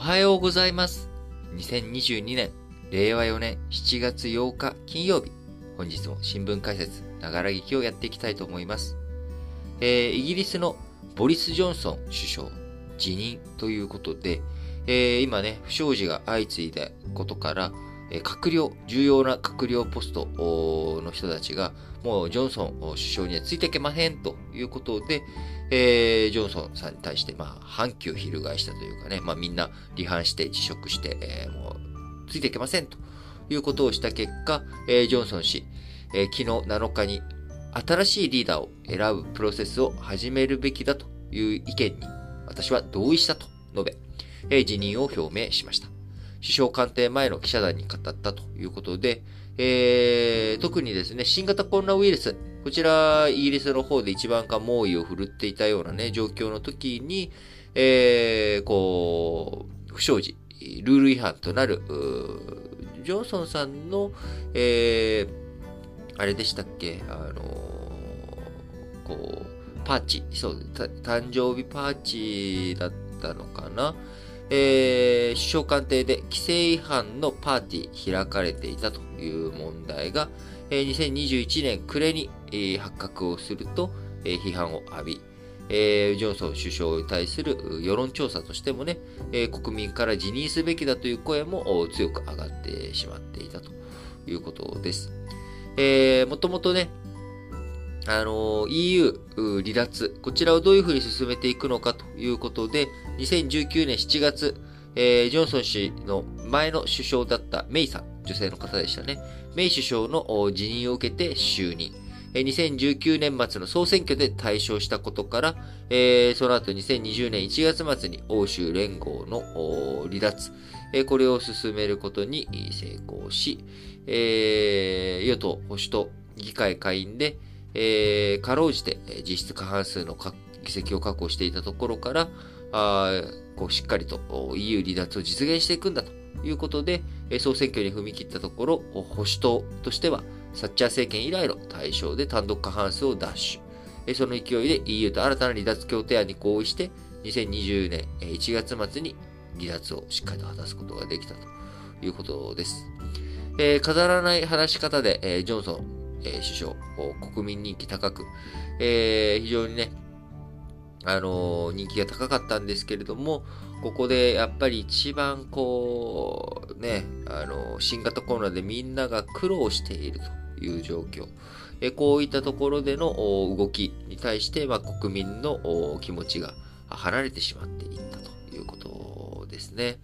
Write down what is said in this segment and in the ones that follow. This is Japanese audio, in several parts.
はようございます。2022年、令和4年7月8日金曜日。本日も新聞解説、ながら劇をやっていきたいと思います。えー、イギリスのボリス・ジョンソン首相、辞任ということで、えー、今ね、不祥事が相次いだことから、えー閣僚、重要な閣僚ポストの人たちが、もうジョンソン首相にはついていけまへんということで、えージョンソンさんに対して、まあ、反旗を翻したというかね、まあ、みんな離反して辞職して、えーもう、ついていけませんということをした結果、えージョンソン氏、えー昨日7日に新しいリーダーを選ぶプロセスを始めるべきだという意見に私は同意したと述べ、えー辞任を表明しました。首相官邸前の記者団に語ったということで、えー特にですね、新型コロナウイルス、こちら、イギリスの方で一番か猛威を振るっていたようなね、状況の時に、えーこう、不祥事、ルール違反となる、ジョンソンさんの、えーあれでしたっけ、あのーこう、パーチ、そう、た誕生日パーチだったのかな？えー首相官邸で規制違反のパーティー開かれていたという問題が、えー2021年暮れに、えー発覚をすると、えー批判を浴び、えージョンソン首相に対する世論調査としてもね、えー国民から辞任すべきだという声も強く上がってしまっていたということです。えー、もともとね、あの EU 離脱、こちらをどういうふうに進めていくのかということで、2019年7月、えージョンソン氏の前の首相だったメイさん、女性の方でしたね。メイ首相の辞任を受けて就任。2019年末の総選挙で大勝したことから、えーその後2020年1月末に欧州連合の離脱、えーこれを進めることに成功し、えー与党保守党議会下院で、えーかろうじて実質過半数の議席を確保していたところから、あこうしっかりと EU 離脱を実現していくんだということで、総選挙に踏み切ったところ、保守党としては、サッチャー政権以来の対象で単独過半数を奪取。その勢いで EU と新たな離脱協定案に合意して、2020年1月末に離脱をしっかりと果たすことができたということです。えー飾らない話し方で、えージョンソン、え首相、国民人気高く、えー非常にね、あのー人気が高かったんですけれども、ここでやっぱり一番こう、ね、あのー新型コロナでみんなが苦労しているという状況。えこういったところでの動きに対して、まあ、国民の気持ちが離れてしまっていったということですね。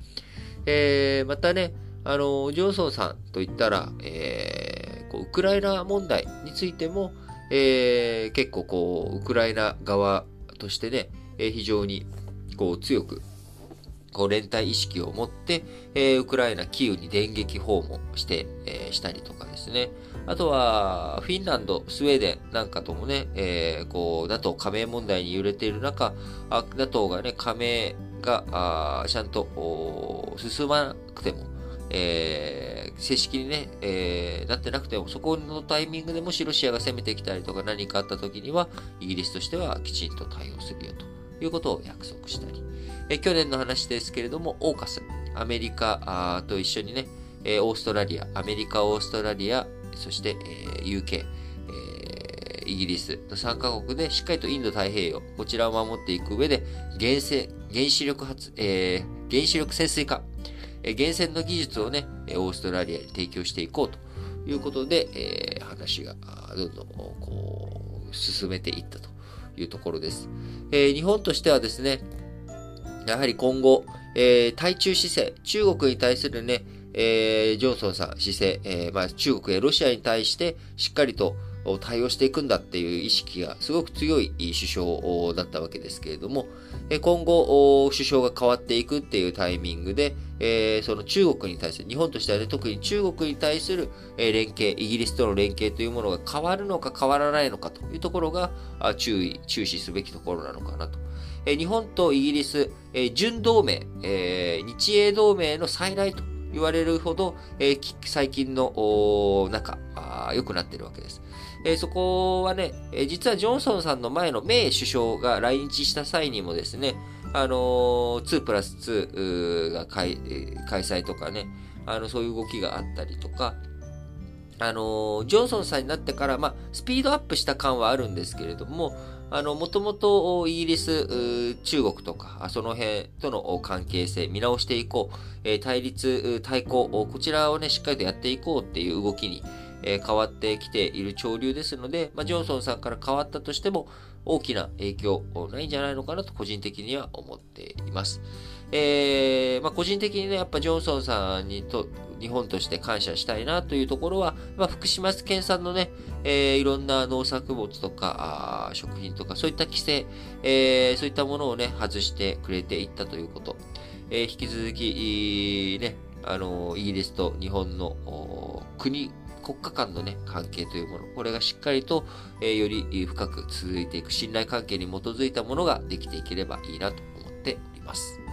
えまたね、あの、ジョンソンさんといったら、えウクライナ問題についても、えー結構こう、ウクライナ側としてね、えー非常にこう強く、こう連帯意識を持って、えーウクライナ、キーウに電撃訪問して、えーしたりとかですね。あとは、フィンランド、スウェーデンなんかともね、えーこう、NATO 加盟問題に揺れている中、あ NATO がね、加盟が、あちゃんと進まなくても、えー正式にね、えーなってなくても、そこのタイミングでもしロシアが攻めてきたりとか何かあった時には、イギリスとしてはきちんと対応するよということを約束したり、え去年の話ですけれども、オーカス、アメリカと一緒にね、えオーストラリア、アメリカ、オーストラリア、そして、え UK、えイギリス。の3カ国でしっかりとインド太平洋、こちらを守っていく上で、原生原子力発、えー原子力潜水艦、えー源泉の技術をね、オーストラリアに提供していこうということで、え話がどんどんこう進めていったというところです。え日本としてはですね、やはり今後、え対中姿勢、中国に対するね、えジョンソンさん姿勢、えまあ、中国やロシアに対してしっかりと対応していくんだっていう意識がすごく強い首相だったわけですけれども、今後、首相が変わっていくっていうタイミングで、その中国に対する、日本としてはね、特に中国に対する、連携、イギリスとの連携というものが変わるのか変わらないのかというところが、注意、注視すべきところなのかなと。日本とイギリス、え準同盟、日英同盟の再来と言われるほど、えー最近のおー仲、良くなってるわけです。えーそこはね、えー実はジョンソンさんの前のメイ首相が来日した際にもですね、あの2プラス2が開開催とかね、あの、そういう動きがあったりとか、あのジョンソンさんになってから、まあ、スピードアップした感はあるんですけれども、あの、もともとイギリス、中国とか、その辺との関係性見直していこう、対立、対抗、こちらをね、しっかりとやっていこうっていう動きに、変わってきている潮流ですので、まあ、ジョンソンさんから変わったとしても、大きな影響ないんじゃないのかなと個人的には思っています。えー、まあ、個人的にね、やっぱジョンソンさんにと、日本として感謝したいなというところは、まあ、福島県産のね、えー、いろんな農作物とか、食品とか、そういった規制、えー、そういったものをね、外してくれていったということ。えー、引き続き、ね、あの、イギリスと日本の国、国家間のね、関係というもの、これがしっかりと、えー、より深く続いていく信頼関係に基づいたものができていければいいなと思っております。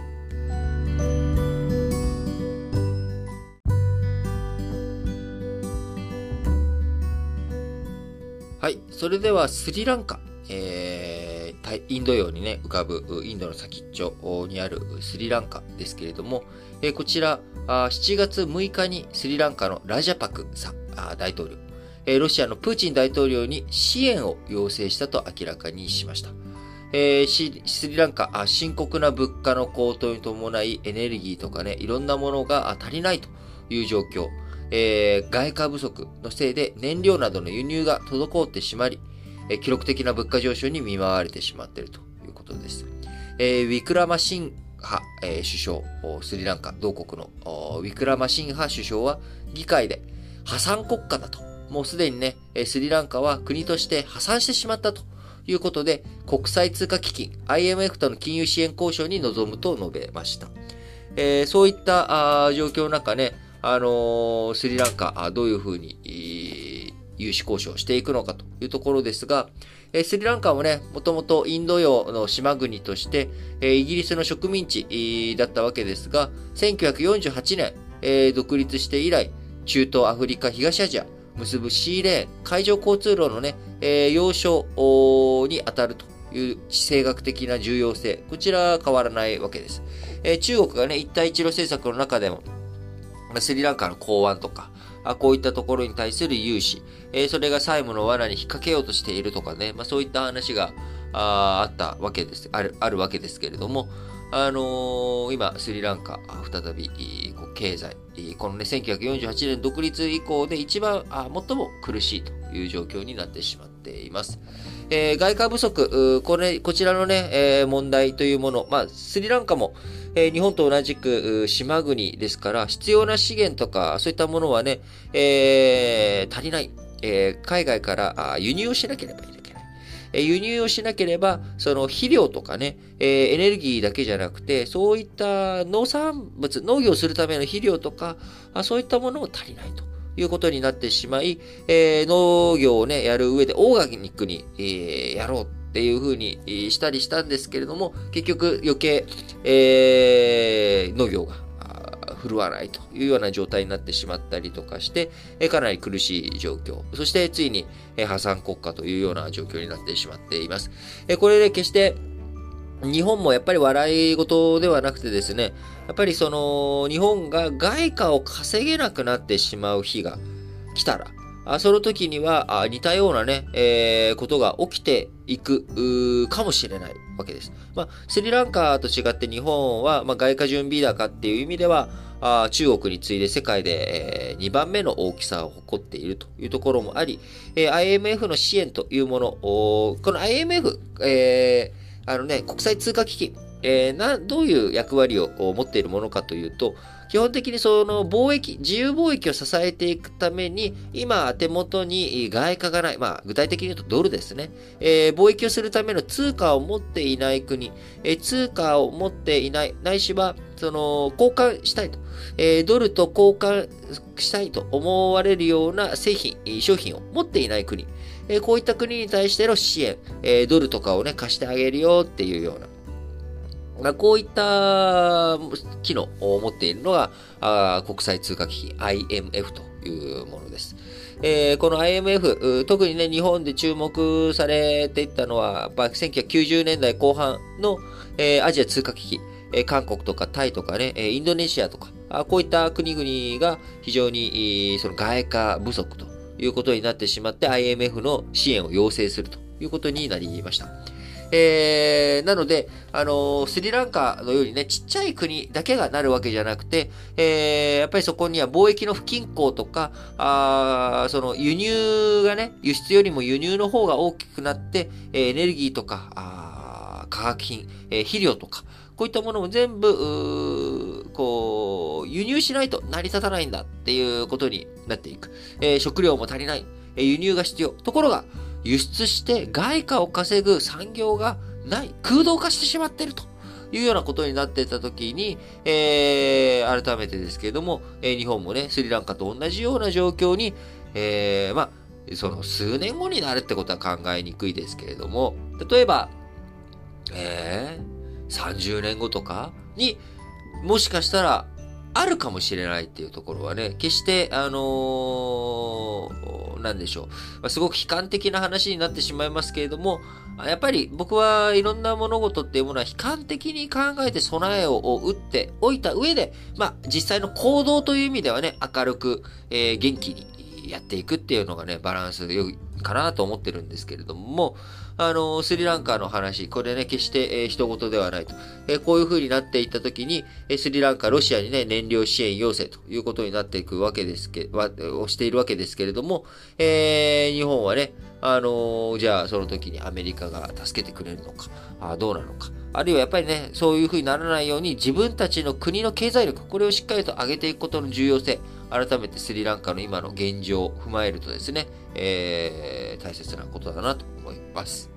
はい。それではスリランカ。えー、インド洋にね、浮かぶインドの先っちょにあるスリランカですけれども、えー、こちらあ、7月6日にスリランカのラジャパクさん、大統領、えー、ロシアのプーチン大統領に支援を要請したと明らかにしました。えー、スリランカあ、深刻な物価の高騰に伴いエネルギーとかね、いろんなものが足りないという状況。えー、外貨不足のせいで燃料などの輸入が滞ってしまり、えー、記録的な物価上昇に見舞われてしまっているということです。えー、ウィクラマシンハ、え、首相、スリランカ同国のウィクラマシンハ首相は議会で破産国家だと。もうすでにね、スリランカは国として破産してしまったということで、国際通貨基金 IMF との金融支援交渉に臨むと述べました。えー、そういった状況の中ね、あのー、スリランカ、どういうふうに、融資交渉をしていくのかというところですが、えスリランカもね、もともとインド洋の島国として、えイギリスの植民地だったわけですが、1948年、え独立して以来、中東、アフリカ、東アジア、結ぶシーレーン、海上交通路のね、え要衝に当たるという地政学的な重要性、こちらは変わらないわけです。え中国がね、一帯一路政策の中でも、スリランカの港湾とか、あこういったところに対する融資、えー、それが債務の罠に引っ掛けようとしているとかね、まあ、そういった話がああったわけです、ある、あるわけですけれども、あのー、今、スリランカ、再び、経済、このね、1948年独立以降で一番、あ最も苦しいという状況になってしまった。ています。えー、外貨不足、これ、こちらのね、えー、問題というもの、まあ、スリランカも、えー、日本と同じく島国ですから、必要な資源とか、そういったものはね、えー、足りない。えー、海外から輸入をしなければいけない。え輸入をしなければ、その肥料とかね、え、エネルギーだけじゃなくて、そういった農産物、農業するための肥料とか、あそういったものも足りないと。いうことになってしまい、えー、農業をね、やる上でオーガニックに、えー、やろうっていう風にしたりしたんですけれども、結局余計、えー、農業が振るわないというような状態になってしまったりとかして、えかなり苦しい状況。そしてついにえ破産国家というような状況になってしまっています。えこれで決して日本もやっぱり笑い事ではなくてですね、やっぱりその日本が外貨を稼げなくなってしまう日が来たら、あその時にはあ似たようなね、えー、ことが起きていくかもしれないわけです。まあ、スリランカと違って日本は、まあ、外貨準備高っていう意味では、あ中国に次いで世界で、えー、2番目の大きさを誇っているというところもあり、えー、IMF の支援というもの、この IMF、えー、あのね、国際通貨基金、えー、などういう役割を持っているものかというと、基本的にその貿易、自由貿易を支えていくために、今手元に外貨がない、まあ具体的に言うとドルですね。えー、貿易をするための通貨を持っていない国、えー、通貨を持っていない、ないしは、その、交換したいと。えー、ドルと交換したいと思われるような製品、商品を持っていない国。え、こういった国に対しての支援、え、ドルとかをね、貸してあげるよっていうような。まあ、こういった機能を持っているのが、あ国際通貨基金 IMF というものです。えー、この IMF、特にね、日本で注目されていったのは、まあ、1990年代後半の、えー、アジア通貨危機、えー、韓国とかタイとかね、インドネシアとか、あこういった国々が非常に、その外貨不足ということになってしまって IMF の支援を要請するということになりました。えー、なので、あのー、スリランカのようにね、ちっちゃい国だけがなるわけじゃなくて、えー、やっぱりそこには貿易の不均衡とか、あその輸入がね、輸出よりも輸入の方が大きくなって、エネルギーとか、あ化学品、えー、肥料とか、こういったものも全部、こう、輸入しないと成り立たないんだっていうことになっていく。えー、食料も足りない。えー、輸入が必要。ところが、輸出して外貨を稼ぐ産業がない。空洞化してしまっていると。いうようなことになってたときに、えー、改めてですけれども、えー、日本もね、スリランカと同じような状況に、えー、まあ、その数年後になるってことは考えにくいですけれども、例えば、えー、30年後とかに、もしかしたら、あるかもしれないっていうところはね、決して、あのー、なんでしょう。すごく悲観的な話になってしまいますけれども、やっぱり僕はいろんな物事っていうものは悲観的に考えて備えを打っておいた上で、まあ実際の行動という意味ではね、明るく、えー、元気にやっていくっていうのがね、バランス良いかなと思ってるんですけれども、あの、スリランカの話、これね、決して、えー、人事ではないと。えー、こういう風になっていったときに、えー、スリランカ、ロシアにね、燃料支援要請ということになっていくわけですけ、わ、をしているわけですけれども、えー、日本はね、あの、じゃあその時にアメリカが助けてくれるのか、あどうなのか。あるいはやっぱりね、そういう風にならないように自分たちの国の経済力、これをしっかりと上げていくことの重要性、改めてスリランカの今の現状を踏まえるとですね、えー、大切なことだなと思います。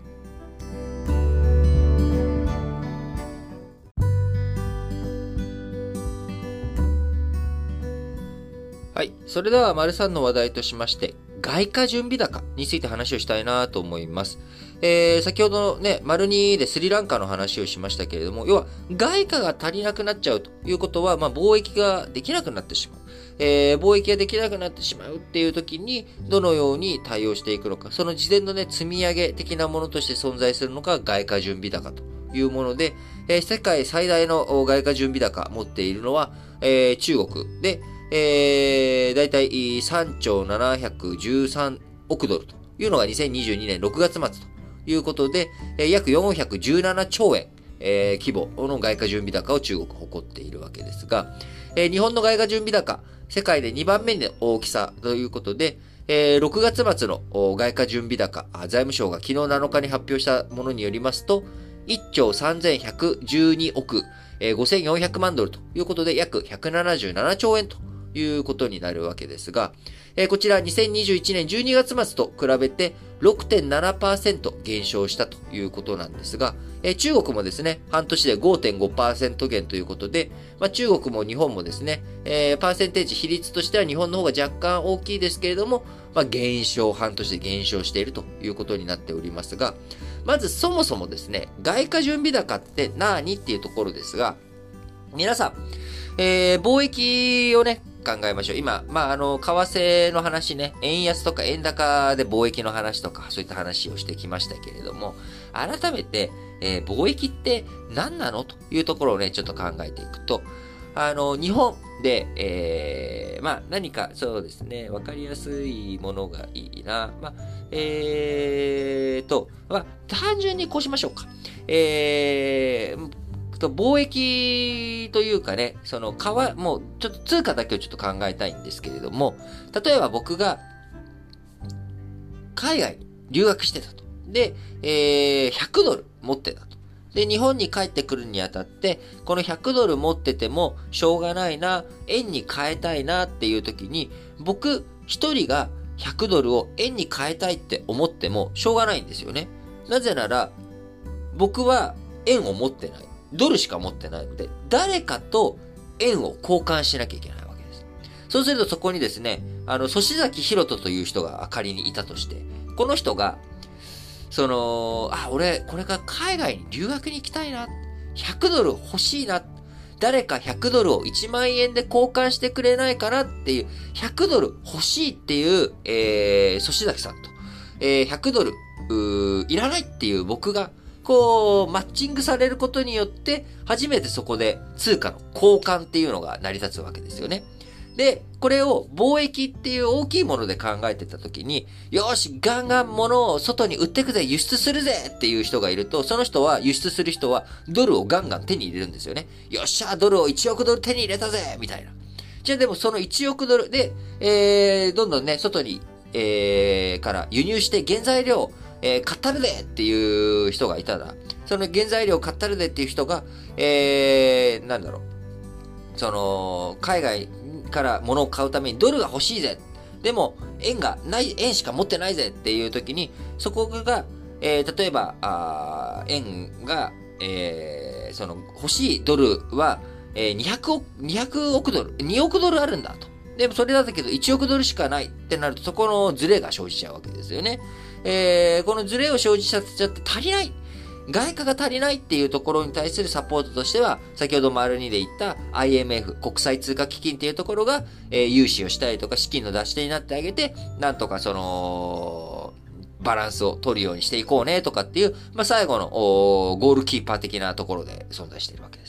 はい。それでは、丸3の話題としまして、外貨準備高について話をしたいなと思います。えー、先ほどのね、丸2でスリランカの話をしましたけれども、要は、外貨が足りなくなっちゃうということは、まあ、貿易ができなくなってしまう。えー、貿易ができなくなってしまうっていう時に、どのように対応していくのか、その事前のね、積み上げ的なものとして存在するのが外貨準備高というもので、えー、世界最大の外貨準備高持っているのは、えー、中国で、えー、だいたい3兆713億ドルというのが2022年6月末ということで、えー、約417兆円、えー、規模の外貨準備高を中国誇っているわけですが、えー、日本の外貨準備高、世界で2番目の大きさということで、えー、6月末の外貨準備高、財務省が昨日7日に発表したものによりますと、1兆3112億、えー、5400万ドルということで約177兆円ということになるわけですが、えー、こちら2021年12月末と比べて6.7%減少したということなんですが、えー、中国もですね、半年で5.5%減ということで、まあ、中国も日本もですね、えー、パーセンテージ比率としては日本の方が若干大きいですけれども、まあ、減少、半年で減少しているということになっておりますが、まずそもそもですね、外貨準備高って何っていうところですが、皆さん、えー、貿易をね、考えましょう。今、まあ、あの、為替の話ね、円安とか円高で貿易の話とか、そういった話をしてきましたけれども、改めて、えー、貿易って何なのというところをね、ちょっと考えていくと、あの、日本で、えー、まあ、何か、そうですね、わかりやすいものがいいな。まあ、えーと、まあ、単純にこうしましょうか。えー、と、貿易というかね、その、かわ、もう、ちょっと通貨だけをちょっと考えたいんですけれども、例えば僕が、海外に留学してたと。で、えー、100ドル持ってたと。で、日本に帰ってくるにあたって、この100ドル持ってても、しょうがないな、円に変えたいなっていう時に、僕一人が100ドルを円に変えたいって思っても、しょうがないんですよね。なぜなら、僕は円を持ってない。ドルしか持ってないので、誰かと円を交換しなきゃいけないわけです。そうするとそこにですね、あの、粗崎博人という人が仮にいたとして、この人が、その、あ、俺、これから海外に留学に行きたいな。100ドル欲しいな。誰か100ドルを1万円で交換してくれないかなっていう、100ドル欲しいっていう、えー、粗崎さんと、えー、100ドル、ういらないっていう僕が、こう、マッチングされることによって、初めてそこで通貨の交換っていうのが成り立つわけですよね。で、これを貿易っていう大きいもので考えてた時に、よし、ガンガン物を外に売ってくぜ、輸出するぜっていう人がいると、その人は、輸出する人は、ドルをガンガン手に入れるんですよね。よっしゃ、ドルを1億ドル手に入れたぜみたいな。じゃあでもその1億ドルで、えー、どんどんね、外に、えー、から輸入して原材料、えー、買ったるでっていう人がいたら、その原材料買ったるでっていう人が、えー、なんだろう。その、海外から物を買うためにドルが欲しいぜ。でも、円がない、円しか持ってないぜっていう時に、そこが、えー、例えば、あ円が、えー、その、欲しいドルは、えー、200億、200億ドル、2億ドルあるんだと。でもそれだけど1億ドルしかないってなると、そこのズレが生じちゃうわけですよね。えー、このズレを生じさせちゃって足りない外貨が足りないっていうところに対するサポートとしては、先ほど丸2で言った IMF、国際通貨基金っていうところが、えー、融資をしたりとか資金の出し手になってあげて、なんとかその、バランスを取るようにしていこうねとかっていう、まあ、最後のゴールキーパー的なところで存在しているわけです。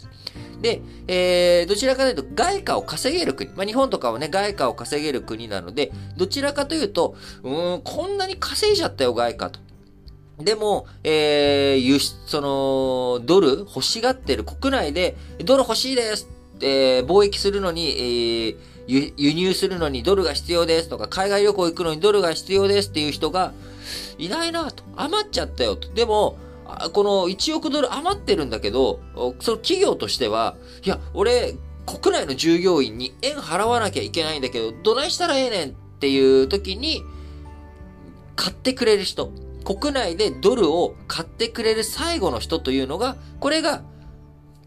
で、えー、どちらかというと外貨を稼げる国。まあ、日本とかはね、外貨を稼げる国なので、どちらかというと、うん、こんなに稼いじゃったよ、外貨と。でも、えー、輸出、その、ドル欲しがってる国内で、ドル欲しいですえー、貿易するのに、えー、輸入するのにドルが必要ですとか、海外旅行行くのにドルが必要ですっていう人がいないなと。余っちゃったよと。でも、この1億ドル余ってるんだけど、その企業としては、いや、俺、国内の従業員に円払わなきゃいけないんだけど、どないしたらええねんっていう時に、買ってくれる人。国内でドルを買ってくれる最後の人というのが、これが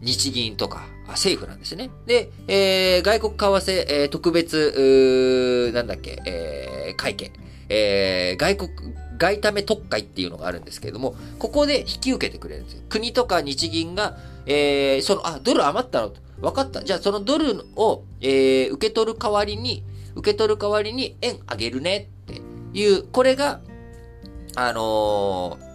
日銀とか政府なんですね。で、えー、外国為替、えー、特別、なんだっけ、えー、会計、えー、外国、外為特会っていうのがあるんですけれども、ここで引き受けてくれるんですよ。国とか日銀が、えー、その、あ、ドル余ったの？分かった。じゃあそのドルを、えー、受け取る代わりに、受け取る代わりに円あげるねっていう、これが、あのー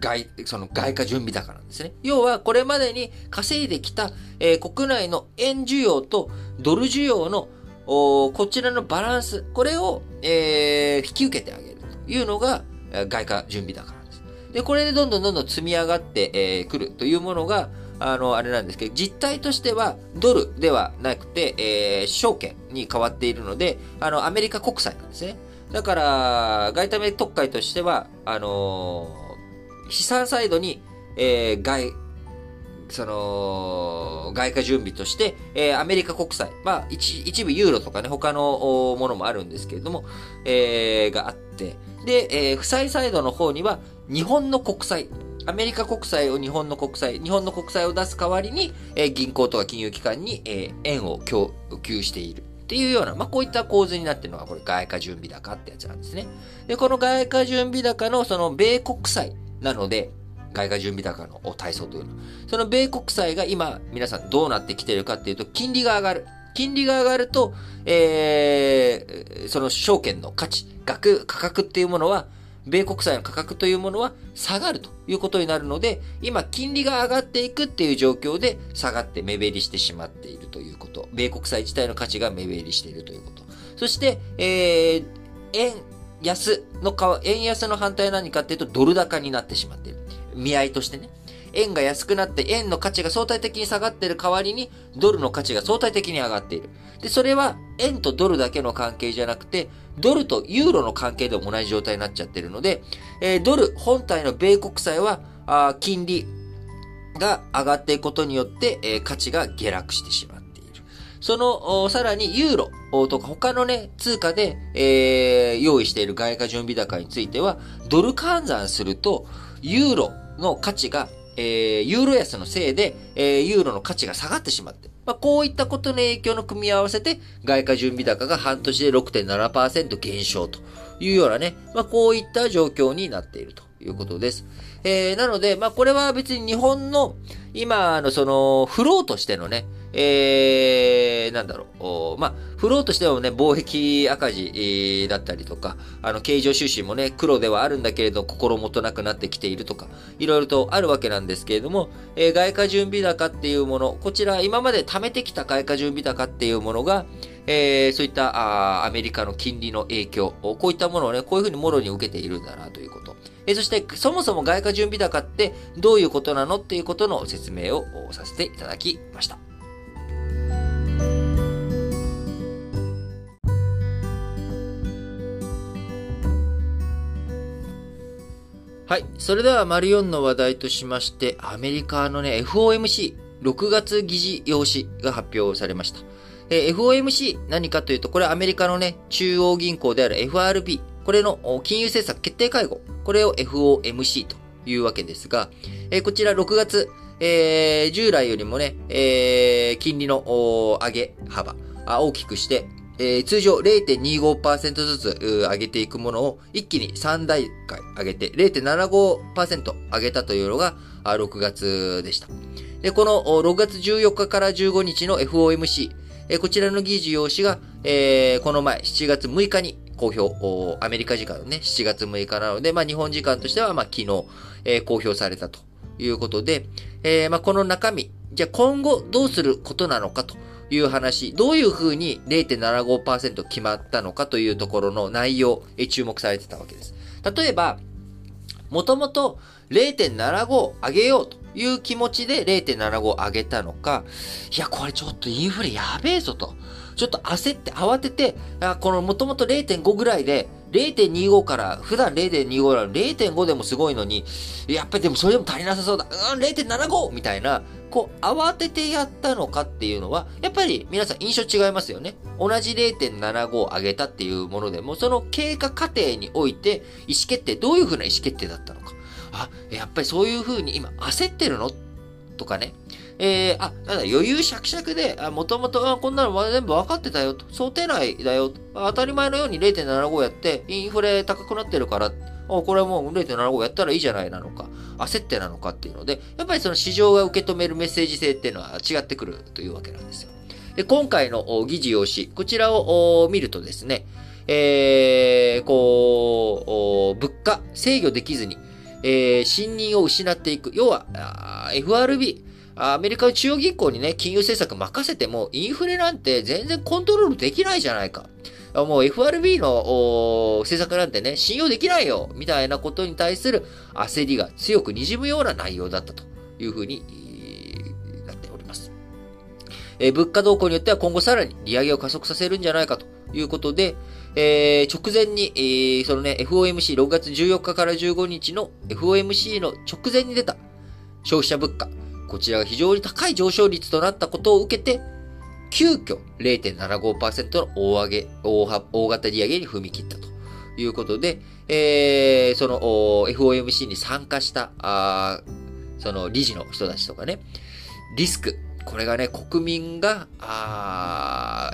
外、その外貨準備高なんですね。要は、これまでに稼いできた、えー、国内の円需要とドル需要の、こちらのバランス、これを、えー、引き受けてあげるいうのが、外貨準備高なんです。で、これでどんどんどんどん積み上がってく、えー、るというものが、あの、あれなんですけど、実態としてはドルではなくて、えー、証券に変わっているので、あの、アメリカ国債なんですね。だから、外為特会としては、あのー、資産サイドに、えー、外、その、外貨準備として、えー、アメリカ国債、まあ一、一部ユーロとかね、他のものもあるんですけれども、えー、があって、で、えー、負債サイドの方には、日本の国債、アメリカ国債を日本の国債、日本の国債を出す代わりに、えー、銀行とか金融機関に、えー、円を供給している。っていうような、まあ、こういった構図になってるのが、これ、外貨準備高ってやつなんですね。で、この外貨準備高の、その、米国債なので、外貨準備高の体操というの。その米国債が今、皆さんどうなってきてるかっていうと、金利が上がる。金利が上がると、えー、その証券の価値、額、価格っていうものは、米国債の価格というものは下がるということになるので、今、金利が上がっていくっていう状況で下がって目減りしてしまっているということ。米国債自体の価値が目減りしているということ。そして、えー、円安の円安の反対は何かっていうと、ドル高になってしまっている。見合いとしてね。円が安くなって円の価値が相対的に下がっている代わりにドルの価値が相対的に上がっている。で、それは円とドルだけの関係じゃなくて、ドルとユーロの関係でも同じ状態になっちゃってるので、えー、ドル本体の米国債は、あ金利が上がっていくことによって、えー、価値が下落してしまっている。その、さらにユーロとか他のね、通貨で、えー、用意している外貨準備高については、ドル換算すると、ユーロの価値が、えー、ユーロ安のせいで、えー、ユーロの価値が下がってしまって、まあ、こういったことの影響の組み合わせで、外貨準備高が半年で6.7%減少というようなね、まあ、こういった状況になっているということです。えー、なので、まあ、これは別に日本の、今、の、その、フローとしてのね、えー、なんだろう、まあ、フローとしてはね、貿易赤字だったりとか、あの、経常収支もね、黒ではあるんだけれど、心もとなくなってきているとか、いろいろとあるわけなんですけれども、えー、外貨準備高っていうもの、こちら、今まで貯めてきた外貨準備高っていうものが、えー、そういったあアメリカの金利の影響、こういったものをね、こういうふうにもろに受けているんだなということ。えー、そして、そもそも外貨準備高ってどういうことなのっていうことの説明をさせていただきました。はい。それでは、丸4の話題としまして、アメリカのね、FOMC、6月議事要旨が発表されました。えー、FOMC 何かというと、これはアメリカのね、中央銀行である FRB、これの金融政策決定会合、これを FOMC というわけですが、えー、こちら6月、えー、従来よりもね、えー、金利の上げ幅、大きくして、えー、通常0.25%ずつ上げていくものを一気に3段階上げて0.75%上げたというのが6月でした。で、この6月14日から15日の FOMC、えこちらの議事要旨が、えー、この前7月6日に公表、アメリカ時間のね、7月6日なので、まあ日本時間としては、まあ昨日、えー、公表されたということで、えー、まあこの中身、じゃあ今後どうすることなのかという話、どういうふうに0.75%決まったのかというところの内容、え注目されてたわけです。例えば、もともと0.75上げようという気持ちで0.75上げたのか、いや、これちょっとインフレやべえぞと。ちょっと焦って慌てて、このもともと0.5ぐらいで、0.25から、普段0.25なの0.5でもすごいのに、やっぱりでもそれでも足りなさそうだ。うん、0.75! みたいな、こう、慌ててやったのかっていうのは、やっぱり皆さん印象違いますよね。同じ0.75上げたっていうものでも、その経過過程において、意思決定、どういうふうな意思決定だったのか。あ、やっぱりそういうふうに今焦ってるの？とかね。えー、あ、なんだ、余裕しゃくしゃくで、あ、もともと、こんなの全部分かってたよと。想定内だよ当たり前のように0.75やって、インフレ高くなってるから、おこれはもう0.75やったらいいじゃないなのか、焦ってなのかっていうので、やっぱりその市場が受け止めるメッセージ性っていうのは違ってくるというわけなんですよ。で、今回の議事要旨、こちらを見るとですね、えー、こう、物価制御できずに、えー、信任を失っていく。要は、FRB、アメリカの中央銀行にね、金融政策任せても、インフレなんて全然コントロールできないじゃないか。もう FRB の政策なんてね、信用できないよみたいなことに対する焦りが強く滲むような内容だったというふうになっております。え物価動向によっては今後さらに利上げを加速させるんじゃないかということで、えー、直前に、えー、そのね、FOMC6 月14日から15日の FOMC の直前に出た消費者物価。こちらが非常に高い上昇率となったことを受けて、急遽0.75%の大上げ、大大型利上げに踏み切ったと。いうことで、えー、その FOMC に参加したあその理事の人たちとかね、リスク、これがね、国民が、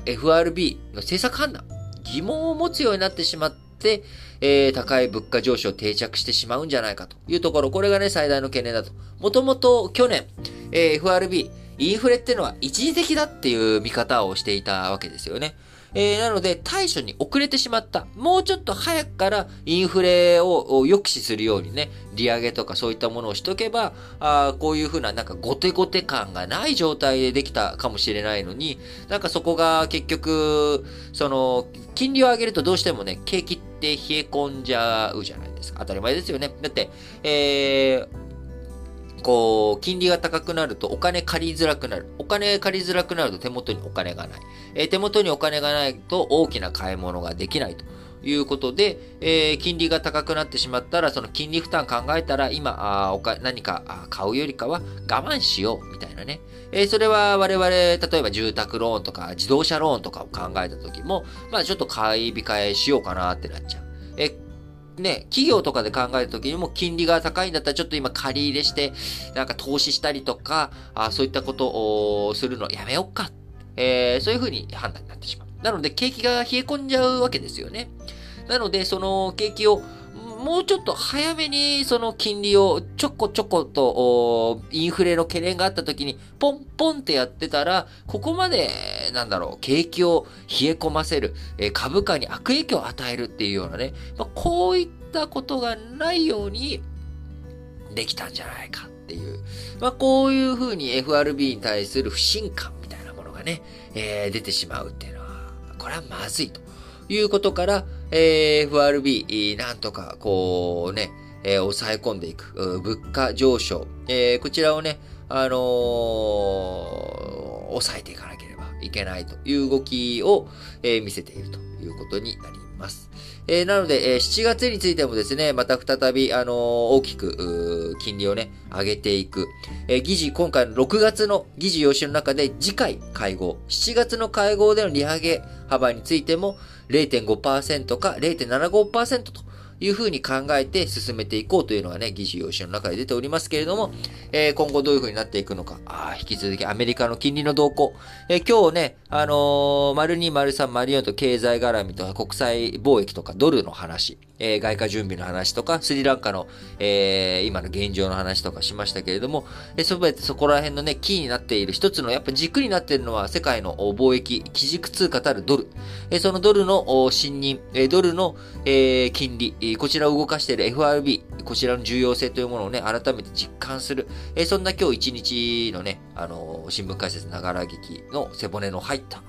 FRB の政策判断、疑問を持つようになってしまって、えー、高い物価上昇を定着してしまうんじゃないかというところ、これがね、最大の懸念だと。もともと去年、えー、FRB、インフレっていうのは一時的だっていう見方をしていたわけですよね。えー、なので対処に遅れてしまった。もうちょっと早くからインフレを抑止するようにね、利上げとかそういったものをしとけば、あこういうふうななんかゴテゴテ感がない状態でできたかもしれないのに、なんかそこが結局、その、金利を上げるとどうしてもね、景気って冷え込んじゃうじゃないですか。当たり前ですよね。だって、えー、こう、金利が高くなるとお金借りづらくなる。お金借りづらくなると手元にお金がない。えー、手元にお金がないと大きな買い物ができないと。いうことで、えー、金利が高くなってしまったら、その金利負担考えたら、今、あおか何か買うよりかは我慢しよう、みたいなね。えー、それは我々、例えば住宅ローンとか自動車ローンとかを考えた時も、まあちょっと買い控えしようかなってなっちゃう。えーね、企業とかで考えた時にも金利が高いんだったらちょっと今借り入れして、なんか投資したりとか、あそういったことをするのやめようか。えー、そういうふうに判断になってしまう。なので景気が冷え込んじゃうわけですよね。なので、その景気を、もうちょっと早めにその金利をちょこちょことインフレの懸念があった時にポンポンってやってたら、ここまで、なんだろう、景気を冷え込ませる、え株価に悪影響を与えるっていうようなね、まあ、こういったことがないようにできたんじゃないかっていう。まあ、こういうふうに FRB に対する不信感みたいなものがね、えー、出てしまうっていうのは、これはまずいということから、えー、FRB、なんとか、こうね、えー、抑え込んでいく、物価上昇、えー、こちらをね、あのー、抑えていかなければいけないという動きを、えー、見せているということになります。えー、なので、えー、7月についてもですね、また再び、あのー、大きく、金利をね、上げていく。えー、議事、今回の6月の議事要旨の中で次回会合、7月の会合での利上げ幅についても0.5%か0.75%というふうに考えて進めていこうというのがね、議事要旨の中で出ておりますけれども、えー、今後どういうふうになっていくのか、あ引き続きアメリカの金利の動向、えー、今日ね、あのー、丸2、丸3、丸4と経済絡みとか国際貿易とかドルの話、えー、外貨準備の話とか、スリランカの、えー、今の現状の話とかしましたけれども、え、そべてそこら辺のね、キーになっている一つの、やっぱ軸になっているのは世界の貿易、基軸通貨たるドル。えー、そのドルの信任、え、ドルの、え、金利、こちらを動かしている FRB、こちらの重要性というものをね、改めて実感する。え、そんな今日一日のね、あの、新聞解説ながら劇の背骨の入った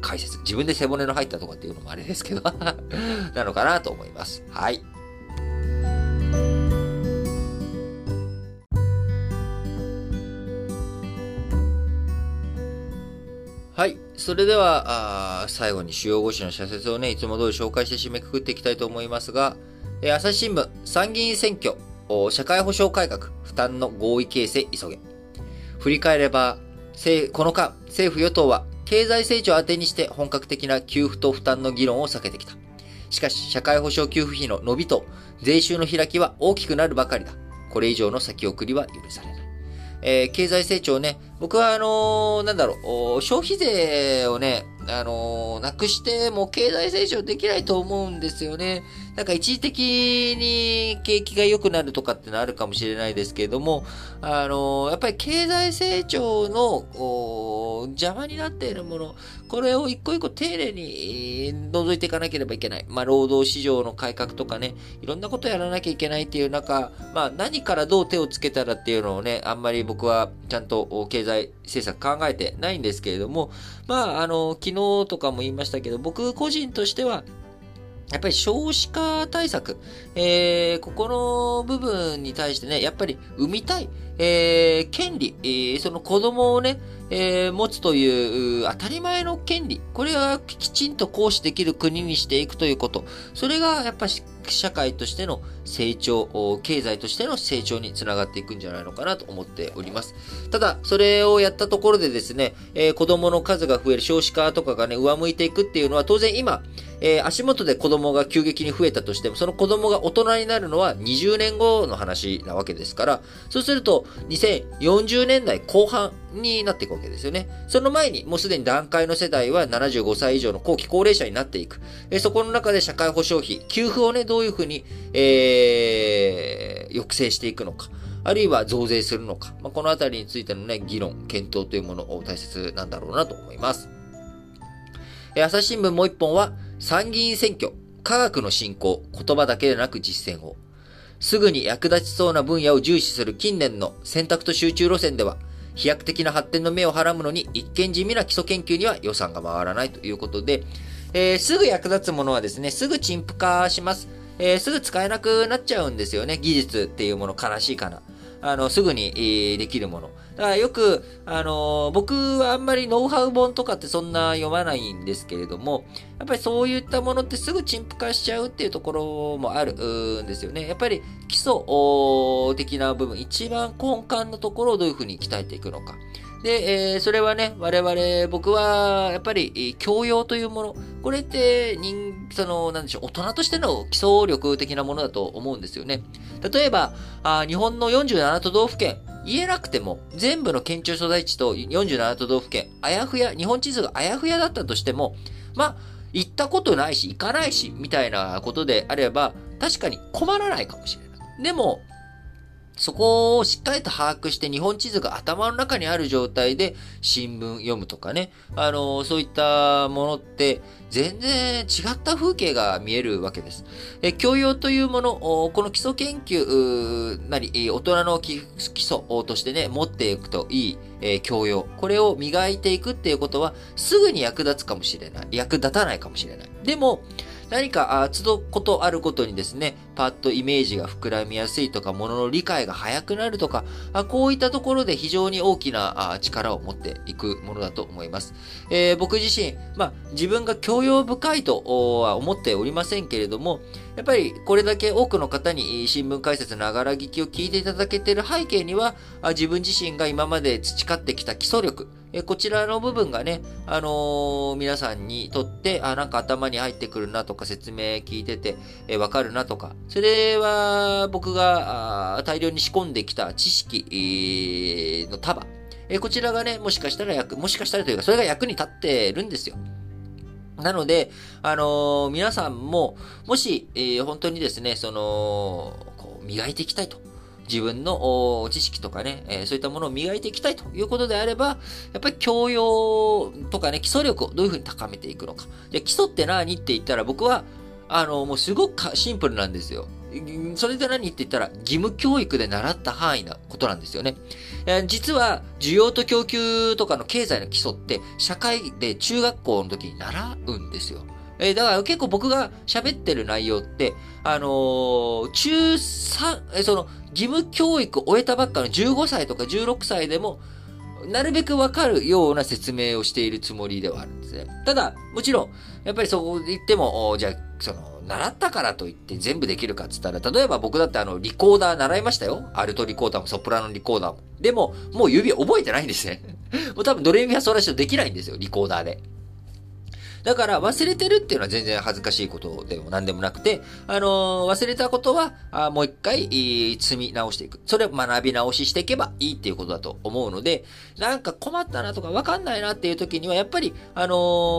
解説。自分で背骨の入ったとかっていうのもあれですけど なのかなと思います。はい。はい。それでは、あ最後に主要5紙の社説をね、いつも通り紹介して締めくくっていきたいと思いますが、えー、朝日新聞、参議院選挙、社会保障改革、負担の合意形成急げ。振り返れば、この間、政府与党は経済成長を当てにして本格的な給付と負担の議論を避けてきた。しかし、社会保障給付費の伸びと税収の開きは大きくなるばかりだ。これ以上の先送りは許されない。えー、経済成長ね、僕はあのー、なんだろう、消費税をね、あのー、なくしても経済成長できないと思うんですよね。なんか一時的に景気が良くなるとかってのあるかもしれないですけれども、あのやっぱり経済成長の邪魔になっているもの、これを一個一個丁寧に覗いていかなければいけない。まあ、労働市場の改革とかね、いろんなことやらなきゃいけないっていう中、まあ、何からどう手をつけたらっていうのをね、あんまり僕はちゃんと経済政策考えてないんですけれども、まあ、あの、昨日とかも言いましたけど、僕個人としては、やっぱり少子化対策、えー、ここの部分に対してね、やっぱり産みたい、えー、権利、えー、その子供をね、えー、持つという当たり前の権利、これはきちんと行使できる国にしていくということ、それがやっぱり社会としての成長、経済としての成長につながっていくんじゃないのかなと思っております。ただ、それをやったところでですね、えー、子供の数が増える少子化とかがね、上向いていくっていうのは当然今、えー、足元で子供が急激に増えたとしても、その子供が大人になるのは20年後の話なわけですから、そうすると2040年代後半になっていくわけですよね。その前にもうすでに段階の世代は75歳以上の後期高齢者になっていく。え、そこの中で社会保障費、給付をね、どういうふうに、えー、抑制していくのか。あるいは増税するのか。まあ、このあたりについてのね、議論、検討というものを大切なんだろうなと思います。え、朝日新聞もう一本は、参議院選挙、科学の進行、言葉だけでなく実践を。すぐに役立ちそうな分野を重視する近年の選択と集中路線では、飛躍的な発展の目をはらむのに一見地味な基礎研究には予算が回らないということで、えー、すぐ役立つものはですね、すぐ陳腐化します。えー、すぐ使えなくなっちゃうんですよね。技術っていうもの悲しいかな。あの、すぐに、えー、できるもの。だからよく、あのー、僕はあんまりノウハウ本とかってそんな読まないんですけれども、やっぱりそういったものってすぐ陳腐化しちゃうっていうところもあるんですよね。やっぱり基礎的な部分、一番根幹のところをどういうふうに鍛えていくのか。で、えー、それはね、我々、僕は、やっぱり、教養というもの、これって、人、その、なんでしょう、大人としての基礎力的なものだと思うんですよね。例えば、あ日本の47都道府県、言えなくても、全部の県庁所在地と47都道府県、あやふや、日本地図があやふやだったとしても、まあ、行ったことないし、行かないし、みたいなことであれば、確かに困らないかもしれない。でも、そこをしっかりと把握して日本地図が頭の中にある状態で新聞読むとかね、あの、そういったものって全然違った風景が見えるわけです。え教養というものを、この基礎研究なり、大人の基礎としてね、持っていくといい、え教養。これを磨いていくっていうことはすぐに役立つかもしれない。役立たないかもしれない。でも、何か、あ、つどことあることにですね、パッとイメージが膨らみやすいとか、ものの理解が早くなるとか、あこういったところで非常に大きな力を持っていくものだと思います。えー、僕自身、まあ、自分が教養深いとは思っておりませんけれども、やっぱりこれだけ多くの方に新聞解説ながら聞きを聞いていただけている背景には、自分自身が今まで培ってきた基礎力、えこちらの部分がね、あのー、皆さんにとって、あ、なんか頭に入ってくるなとか説明聞いてて、えわかるなとか、それは僕が大量に仕込んできた知識、の束、えこちらがね、もしかしたら役、もしかしたらというか、それが役に立ってるんですよ。なので、あのー、皆さんも、もし、えー、本当にですね、その、こう、磨いていきたいと自分の知識とかね、えー、そういったものを磨いていきたいということであれば、やっぱり教養とかね、基礎力をどういうふうに高めていくのか。で、基礎って何って言ったら僕は、あの、もうすごくシンプルなんですよ。それで何って言ったら、義務教育で習った範囲なことなんですよね。実は、需要と供給とかの経済の基礎って、社会で中学校の時に習うんですよ。えー、だから結構僕が喋ってる内容って、あのー、中3、えー、その、義務教育を終えたばっかの15歳とか16歳でも、なるべくわかるような説明をしているつもりではあるんですね。ただ、もちろん、やっぱりそこで言っても、じゃあ、その、習ったからといって全部できるかっつったら、例えば僕だってあの、リコーダー習いましたよ。アルトリコーダーもソプラノリコーダーも。でも、もう指覚えてないんですね。もう多分ドレミファソラシドできないんですよ、リコーダーで。だから忘れてるっていうのは全然恥ずかしいことでも何でもなくて、あのー、忘れたことは、あもう一回、積み直していく。それを学び直ししていけばいいっていうことだと思うので、なんか困ったなとかわかんないなっていう時には、やっぱり、あの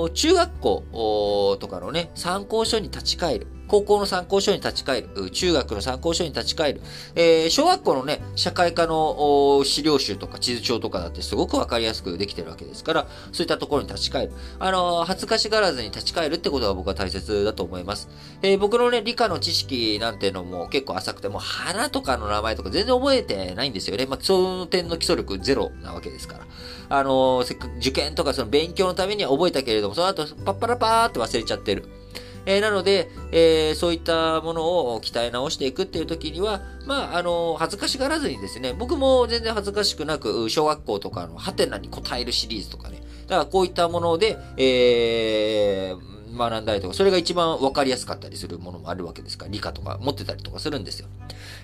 ー、中学校とかのね、参考書に立ち返る。高校の参考書に立ち返る、中学の参考書に立ち返る、えー、小学校のね、社会科の資料集とか地図帳とかだってすごくわかりやすくできてるわけですから、そういったところに立ち返る。あのー、恥ずかしがらずに立ち返るってことが僕は大切だと思います。えー、僕のね、理科の知識なんていうのも結構浅くて、もう花とかの名前とか全然覚えてないんですよね。まあ、その点の基礎力ゼロなわけですから。あのー、受験とかその勉強のためには覚えたけれども、その後パッパラパーって忘れちゃってる。え、なので、え、そういったものを鍛え直していくっていう時には、まあ、あの、恥ずかしがらずにですね、僕も全然恥ずかしくなく、小学校とかのハテナに答えるシリーズとかね、だからこういったもので、えー、学んだりとか、それが一番わかりやすかったりするものもあるわけですから、理科とか持ってたりとかするんですよ。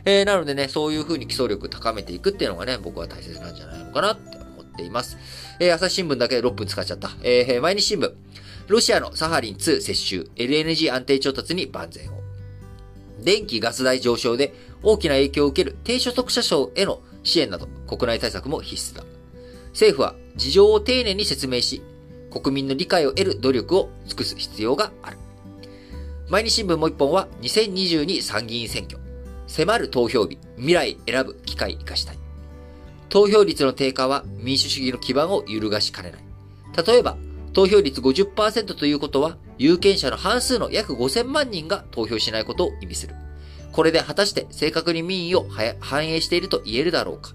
えー、なのでね、そういう風に基礎力高めていくっていうのがね、僕は大切なんじゃないのかなって思っています。えー、朝日新聞だけで6分使っちゃった。えー、毎日新聞。ロシアのサハリン2接収、LNG 安定調達に万全を。電気ガス代上昇で大きな影響を受ける低所得者層への支援など国内対策も必須だ。政府は事情を丁寧に説明し、国民の理解を得る努力を尽くす必要がある。毎日新聞もう一本は2022参議院選挙。迫る投票日、未来選ぶ機会生かしたい。投票率の低下は民主主義の基盤を揺るがしかねない。例えば、投票率50%ということは、有権者の半数の約5000万人が投票しないことを意味する。これで果たして正確に民意を反映していると言えるだろうか。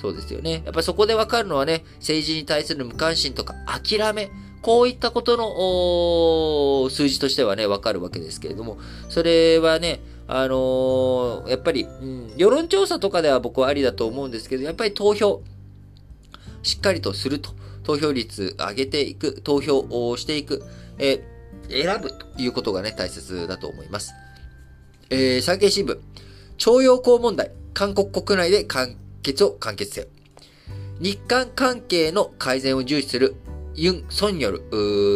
そうですよね。やっぱそこでわかるのはね、政治に対する無関心とか諦め、こういったことの数字としてはね、わかるわけですけれども、それはね、あのー、やっぱり、うん、世論調査とかでは僕はありだと思うんですけど、やっぱり投票、しっかりとすると。投票率上げていく、投票をしていく、えー、選ぶということがね、大切だと思います。えー、産経新聞、徴用工問題、韓国国内で完結を完結せよ。日韓関係の改善を重視するユン・ソンニョル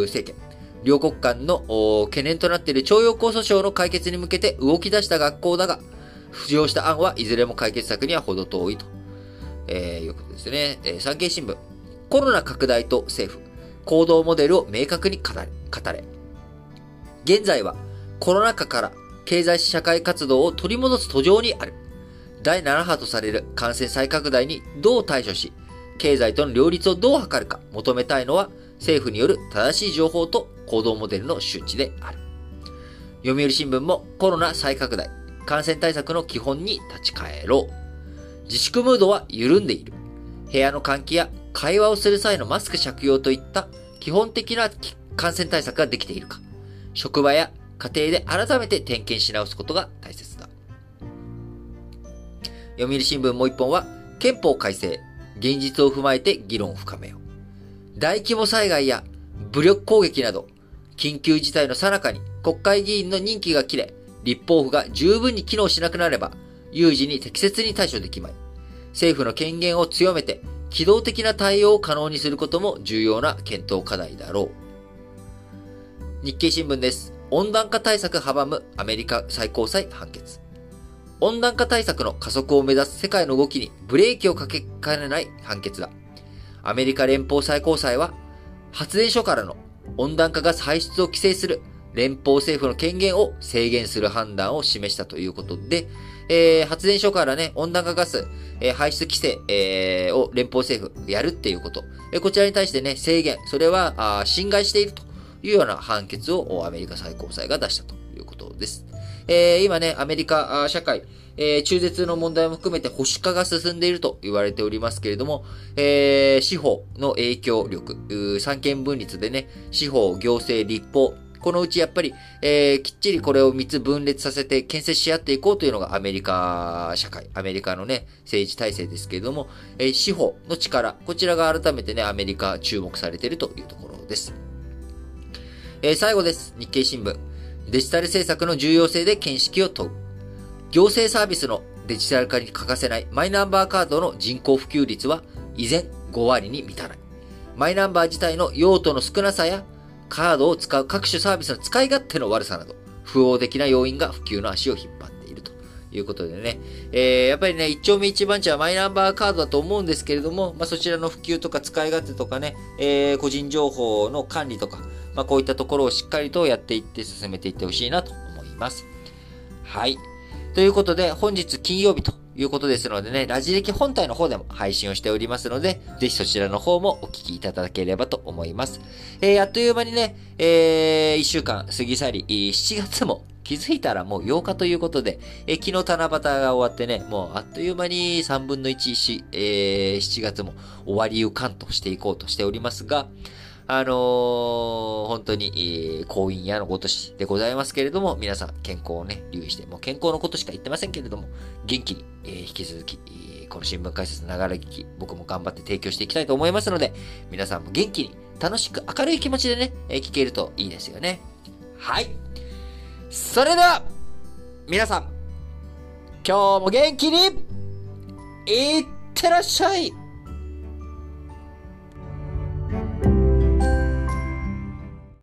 政権。両国間の懸念となっている徴用工訴訟の解決に向けて動き出した学校だが、浮上した案はいずれも解決策には程遠いと、えー、いうことですね。えー、産経新聞。コロナ拡大と政府、行動モデルを明確に語れ。語れ現在はコロナ禍から経済社会活動を取り戻す途上にある。第7波とされる感染再拡大にどう対処し、経済との両立をどう図るか求めたいのは政府による正しい情報と行動モデルの周知である。読売新聞もコロナ再拡大、感染対策の基本に立ち返ろう。自粛ムードは緩んでいる。部屋の換気や会話をする際のマスク着用といった基本的な感染対策ができているか。職場や家庭で改めて点検し直すことが大切だ。読売新聞もう一本は、憲法改正、現実を踏まえて議論を深めよう。大規模災害や武力攻撃など、緊急事態の最中に国会議員の任期が切れ、立法府が十分に機能しなくなれば、有事に適切に対処できまい。政府の権限を強めて、機動的な対応を可能にすることも重要な検討課題だろう。日経新聞です。温暖化対策阻むアメリカ最高裁判決。温暖化対策の加速を目指す世界の動きにブレーキをかけかねない判決だ。アメリカ連邦最高裁は、発電所からの温暖化ガス排出を規制する連邦政府の権限を制限する判断を示したということで、えー、発電所からね、温暖化ガス、えー、排出規制、えー、を連邦政府やるっていうこと。えこちらに対してね、制限、それはあ侵害しているというような判決をアメリカ最高裁が出したということです。え今ね、アメリカ社会、えー、中絶の問題も含めて保守化が進んでいると言われておりますけれども、えー、司法の影響力、三権分立でね、司法、行政、立法、このうちやっぱり、えー、きっちりこれを3つ分裂させて建設し合っていこうというのがアメリカ社会、アメリカのね、政治体制ですけれども、えー、司法の力、こちらが改めてね、アメリカ注目されているというところです。えー、最後です。日経新聞。デジタル政策の重要性で見識を問う。行政サービスのデジタル化に欠かせないマイナンバーカードの人口普及率は依然5割に満たない。マイナンバー自体の用途の少なさやカードを使う各種サービスの使い勝手の悪さなど、不応的な要因が普及の足を引っ張っているということでね。えー、やっぱりね、一丁目一番地はマイナンバーカードだと思うんですけれども、まあ、そちらの普及とか使い勝手とかね、えー、個人情報の管理とか、まあ、こういったところをしっかりとやっていって進めていってほしいなと思います。はい。ということで、本日金曜日ということですのでね、ラジ歴本体の方でも配信をしておりますので、ぜひそちらの方もお聞きいただければと思います。えー、あっという間にね、えー、1週間過ぎ去り、7月も気づいたらもう8日ということで、えー、昨日七夕が終わってね、もうあっという間に3分の1し、えー、7月も終わりゆかんとしていこうとしておりますが、あのー、本当に、えー、婚姻やのごとしでございますけれども、皆さん健康をね、留意して、もう健康のことしか言ってませんけれども、元気に、えー、引き続き、えー、この新聞解説ながら聞き、僕も頑張って提供していきたいと思いますので、皆さんも元気に、楽しく明るい気持ちでね、えー、聞けるといいですよね。はい。それでは、皆さん、今日も元気に、いってらっしゃい